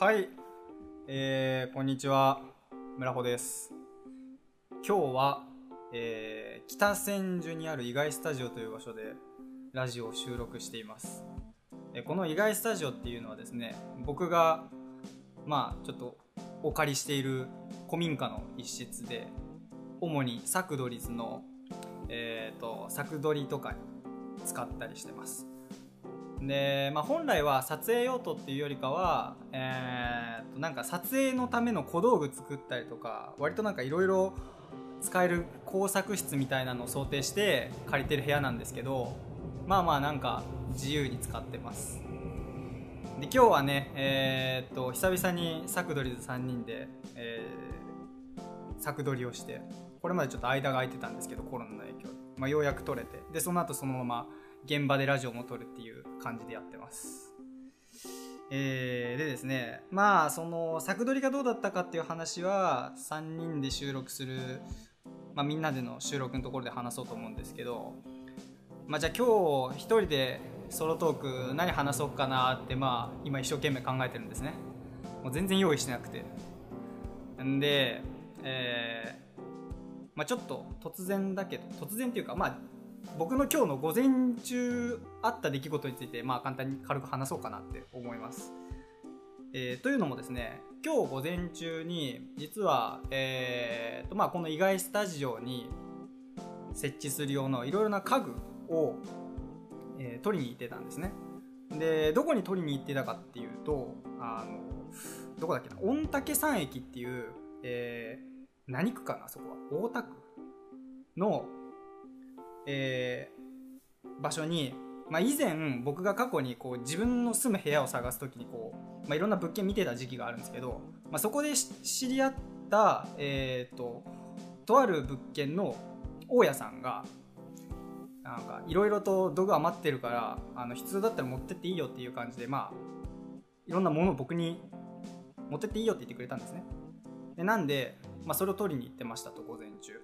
はい、えー、こんにちは。村穂です。今日は、えー、北千住にある意外スタジオという場所でラジオを収録しています。えーこの意外スタジオっていうのはですね僕がまあちょっとお借りしている古民家の一室で主にサクドリズのえー、とサクドリとかに使ったりしてます。で、まあ、本来は撮影用途っていうよりかは、えー、となんか撮影のための小道具作ったりとか割となんかいろいろ使える工作室みたいなのを想定して借りてる部屋なんですけどまあまあなんか自由に使ってます。で今日はねえー、っと久々にサクドリズ3人で、えー、サクドリをしてこれまでちょっと間が空いてたんですけどコロナの影響で、まあ、ようやく撮れて。でその後そのまま現場でラジオも撮るっていう感じでやってます。えー、でですねまあその作撮りがどうだったかっていう話は3人で収録する、まあ、みんなでの収録のところで話そうと思うんですけどまあじゃあ今日一人でソロトーク何話そうかなってまあ今一生懸命考えてるんですね。もう全然用意してなくて。んでえーまあ、ちょっと突然だけど突然っていうかまあ僕の今日の午前中あった出来事についてまあ簡単に軽く話そうかなって思います、えーというのもですね今日午前中に実は、えーとまあ、この意外スタジオに設置する用のいろいろな家具を、えー取りに行ってたんですね。でどこに取りに行ってたかっていうとあのどこだっけな御嶽山駅っていう、えー何区かなそこは。大田区の、えー場所に、まあ、以前僕が過去にこう自分の住む部屋を探す時にこう、まあ、いろんな物件見てた時期があるんですけど、まあ、そこで知り合った、えー、ととある物件の大家さんがなんかいろいろと道具余ってるからあの必要だったら持ってっていいよっていう感じでまあいろんなものを僕に持ってっていいよって言ってくれたんですね。でなんで、まあ、それを取りに行ってましたと午前中。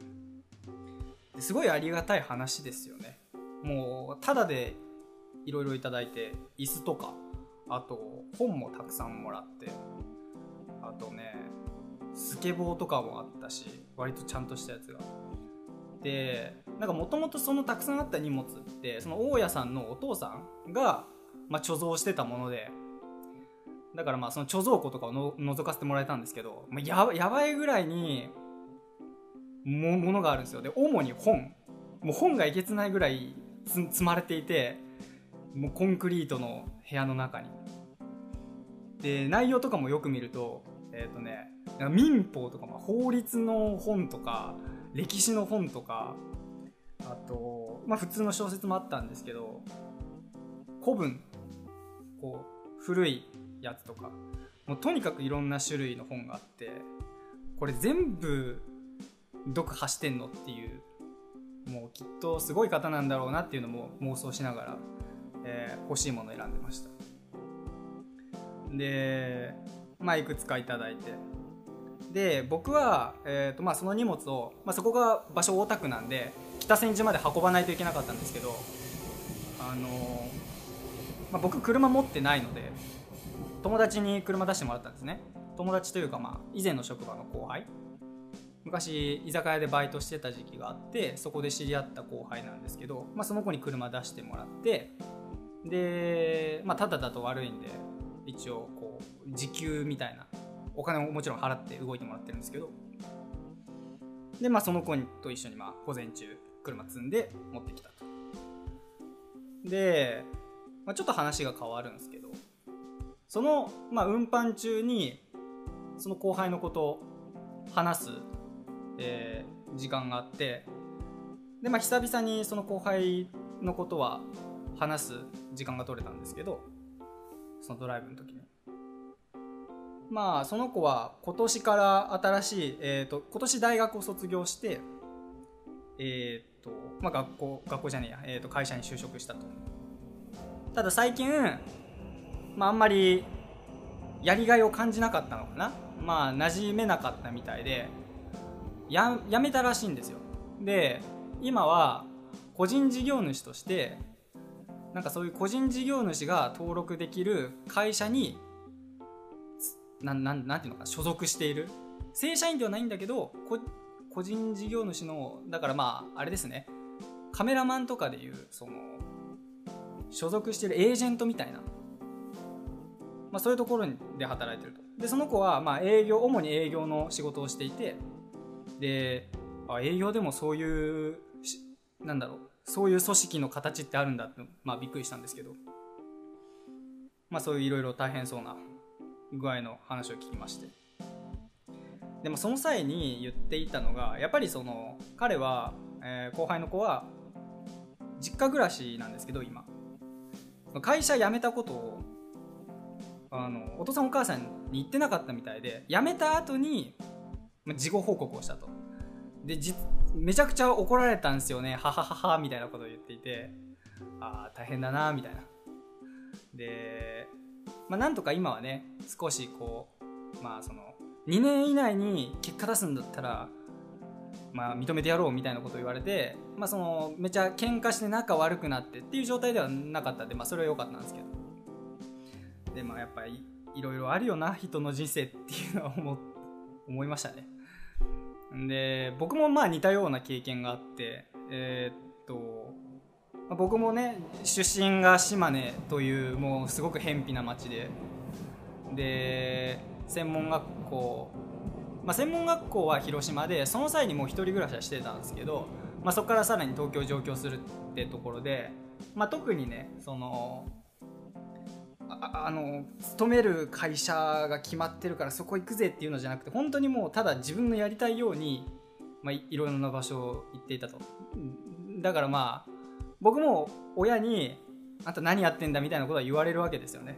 すごいありがたい話ですよね。もうただでいろいろいただいて椅子とかあと本もたくさんもらってあとねスケボーとかもあったし割とちゃんとしたやつが。でなんかもともとそのたくさんあった荷物ってその大家さんのお父さんが、まあ、貯蔵してたものでだからまあその貯蔵庫とかをの覗かせてもらえたんですけど、まあ、ややばいぐらいにもものがあるんですよ。で主に本。もう本がえげつないぐらい積まれていてもうコンクリートの部屋の中に。で内容とかもよく見るとえっ、とね民法とか、まあ、法律の本とか歴史の本とかあと、まあ、普通の小説もあったんですけど古文こう古いやつとかもうとにかくいろんな種類の本があってこれ全部読破してんのっていうもうきっとすごい方なんだろうなっていうのも妄想しながら、えー欲しいものを選んでました。でまあいくつかいただいて。で僕は、えーとまあ、その荷物を、まあ、そこが場所大田区なんで北千住まで運ばないといけなかったんですけどあのーまあ、僕車持ってないので友達に車出してもらったんですね。友達というかまあ以前の職場の後輩。昔居酒屋でバイトしてた時期があってそこで知り合った後輩なんですけど、まあ、その子に車出してもらってでまあただだと悪いんで一応こう時給みたいなお金ももちろん払って動いてもらってるんですけどでまあその子と一緒にまあ午前中車積んで持ってきたと。で、まあ、ちょっと話が変わるんですけどその、まあ、運搬中にその後輩のことを話す、えー時間があってで、まあ、久々にその後輩のことは話す時間が取れたんですけどそのドライブの時に。まあその子は今年から新しい、えー、と今年大学を卒業してえっ、とまあ学校学校じゃねえや、えー、と会社に就職したと。ただ最近まああんまりやりがいを感じなかったのかな。まあ馴染めなかったみたいでやめたらしいんですよ。で今は個人事業主としてなんかそういう個人事業主が登録できる会社にななんなんていうのか所属している。正社員ではないんだけどこ個人事業主のだからまああれですね。カメラマンとかでいうその所属してるエージェントみたいな、まあ、そういうところで働いてると。でその子はまあ営業主に営業の仕事をしていてであ営業でもそういうなんだろうそういう組織の形ってあるんだって、まあ、びっくりしたんですけど、まあ、そういういろいろ大変そうな具合の話を聞きまして。でもその際に言っていたのがやっぱりその彼は、えー、後輩の子は実家暮らしなんですけど今。会社辞めたことをあのお父さんお母さんに言ってなかったみたいで辞めた後に事後報告をしたと。でめちゃくちゃ怒られたんですよね。ははははみたいなことを言っていて。ああ大変だなみたいな。でまあなんとか今はね少しこうまあその2年以内に結果出すんだったらまあ認めてやろうみたいなことを言われてまあそのめちゃ喧嘩して仲悪くなってっていう状態ではなかったんでまあそれは良かったんですけど。でまあやっぱりいろいろあるよな人の人生っていうのは思思いましたね。で僕もまあ似たような経験があってえー、っと僕もね出身が島根というもうすごく偏僻な町でで専門学校、まあ、専門学校は広島でその際にもう一人暮らしはしてたんですけど、まあ、そこからさらに東京上京するってところで、まあ、特にねそのあの勤める会社が決まってるからそこ行くぜっていうのじゃなくて本当にもうただ自分のやりたいように、まあ、いろいろな場所を行っていたと。だからまあ僕も親にあんた何やってんだみたいなことは言われるわけですよね。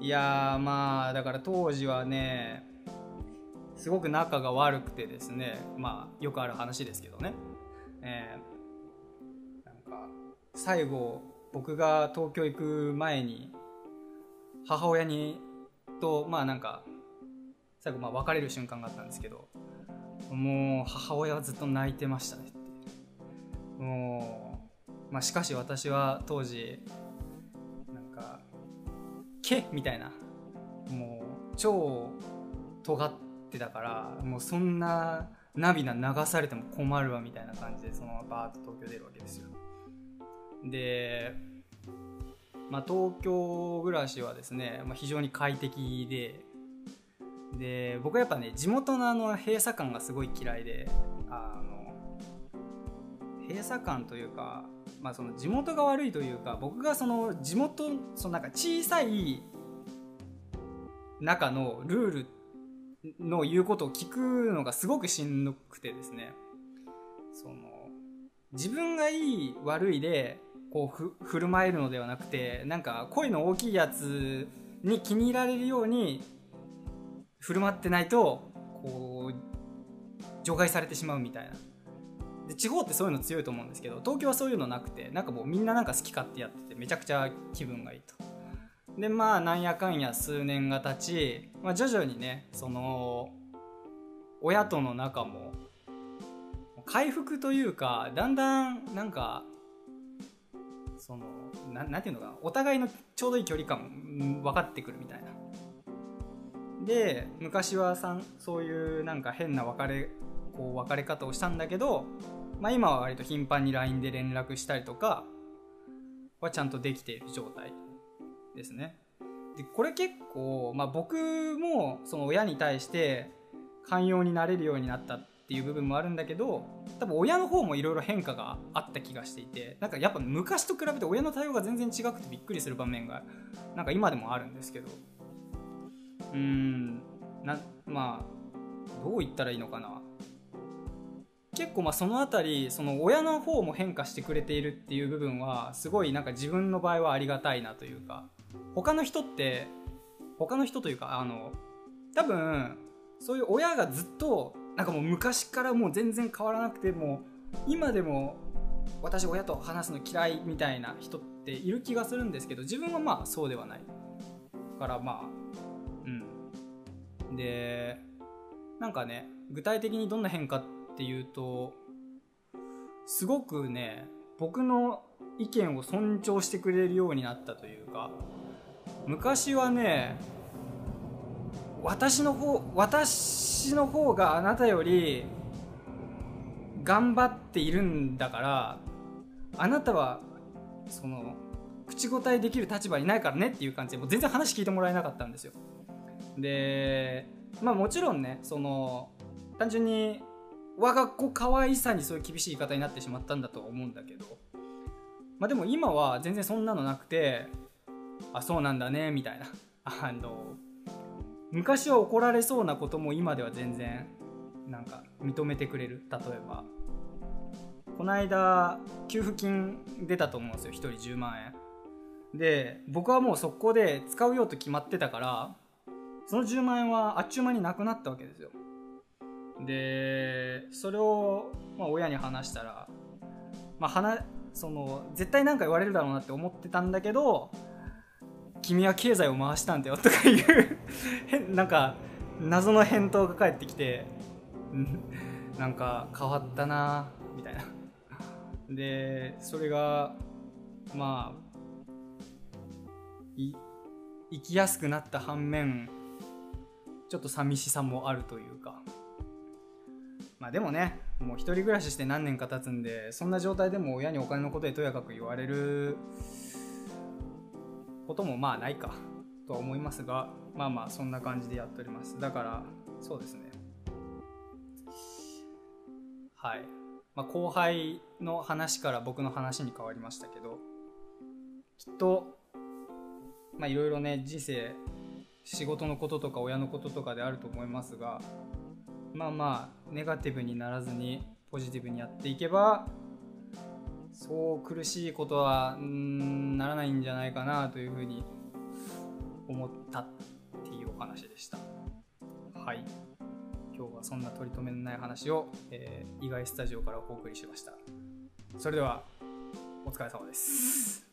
いやまあだから当時はねすごく仲が悪くてですねまあよくある話ですけどね。えー、なんか最後僕が東京行く前に母親にとまあなんか最後まあ別れる瞬間があったんですけどもう母親はずっと泣いてましたねって。もう、まあ、しかし私は当時なんか「け」みたいなもう超尖ってたからもうそんな涙流されても困るわみたいな感じでそのままバーッと東京出るわけですよ。で、まあ、東京暮らしはですね、まあ、非常に快適でで僕はやっぱね地元のあの閉鎖感がすごい嫌いであの閉鎖感というか、まあ、その地元が悪いというか僕がその地元そのなんか小さい中のルールの言うことを聞くのがすごくしんどくてですね。その自分がいい悪いでこう振る舞えるのではなくてなんか声の大きいやつに気に入られるように振る舞ってないとこう除外されてしまうみたいな。で地方ってそういうの強いと思うんですけど東京はそういうのなくてなんかもうみんななんか好き勝手やっててめちゃくちゃ気分がいいと。でまあなんやかんや数年が経ち、まあ、徐々にねその親との仲も回復というかだんだんなんかそのななんていうのかな。お互いのちょうどいい距離感分かってくるみたいな。で昔はさんそういうなんか変な別れこう別れ方をしたんだけど、まあ、今は割と頻繁に LINE で連絡したりとかはちゃんとできている状態ですね。でこれ結構、まあ、僕もその親に対して寛容になれるようになったってていう部分もあるんだけど多分親の方もいろいろ変化があった気がしていてなんかやっぱ昔と比べて親の対応が全然違くてびっくりする場面がなんか今でもあるんですけど。うんなまあどう言ったらいいのかな。結構まあその辺りその親の方も変化してくれているっていう部分はすごいなんか自分の場合はありがたいなというか。他の人って他の人というかあの多分そういう親がずっとなんかもう昔からもう全然変わらなくても今でも私親と話すの嫌いみたいな人っている気がするんですけど自分はまあそうではないからまあうん。でなんかね具体的にどんな変化っていうとすごくね僕の意見を尊重してくれるようになったというか昔はね私の方私の方があなたより頑張っているんだからあなたはその口答えできる立場にないからねっていう感じでもう全然話聞いてもらえなかったんですよ。でまあもちろんねその単純に我が子可愛さにそういう厳しい言い方になってしまったんだと思うんだけどまあでも今は全然そんなのなくてあそうなんだねみたいな。あの昔は怒られそうなことも今では全然なんか認めてくれる。例えば。この間給付金出たと思うんですよ。1人10万円。で僕はもう速攻で使うよと決まってたからその10万円はあっちゅう間になくなったわけですよ。でそれを、ま、親に話したら、まあ、その絶対何か言われるだろうなって思ってたんだけど君は経済を回したんだよとかいう なんか謎の返答が返ってきて なんか変わったなみたいな。でそれがまあ生きやすくなった反面ちょっと寂しさもあるというか。まあでもねもう一人暮らしして何年か経つんでそんな状態でも親にお金のことでとやかく言われることもまあないかとは思いますがまあまあそんな感じでやっております。だからそうですね。はい、まあ、後輩の話から僕の話に変わりましたけどきっとまあいろいろね人生仕事のこととか親のこととかであると思いますがまあまあネガティブにならずにポジティブにやっていけばそう苦しいことはんならないんじゃないかなというふうに思ったっていうお話でした。はい。今日はそんな取り留めのない話を、えー、意外スタジオからお送りしました。それではお疲れ様です。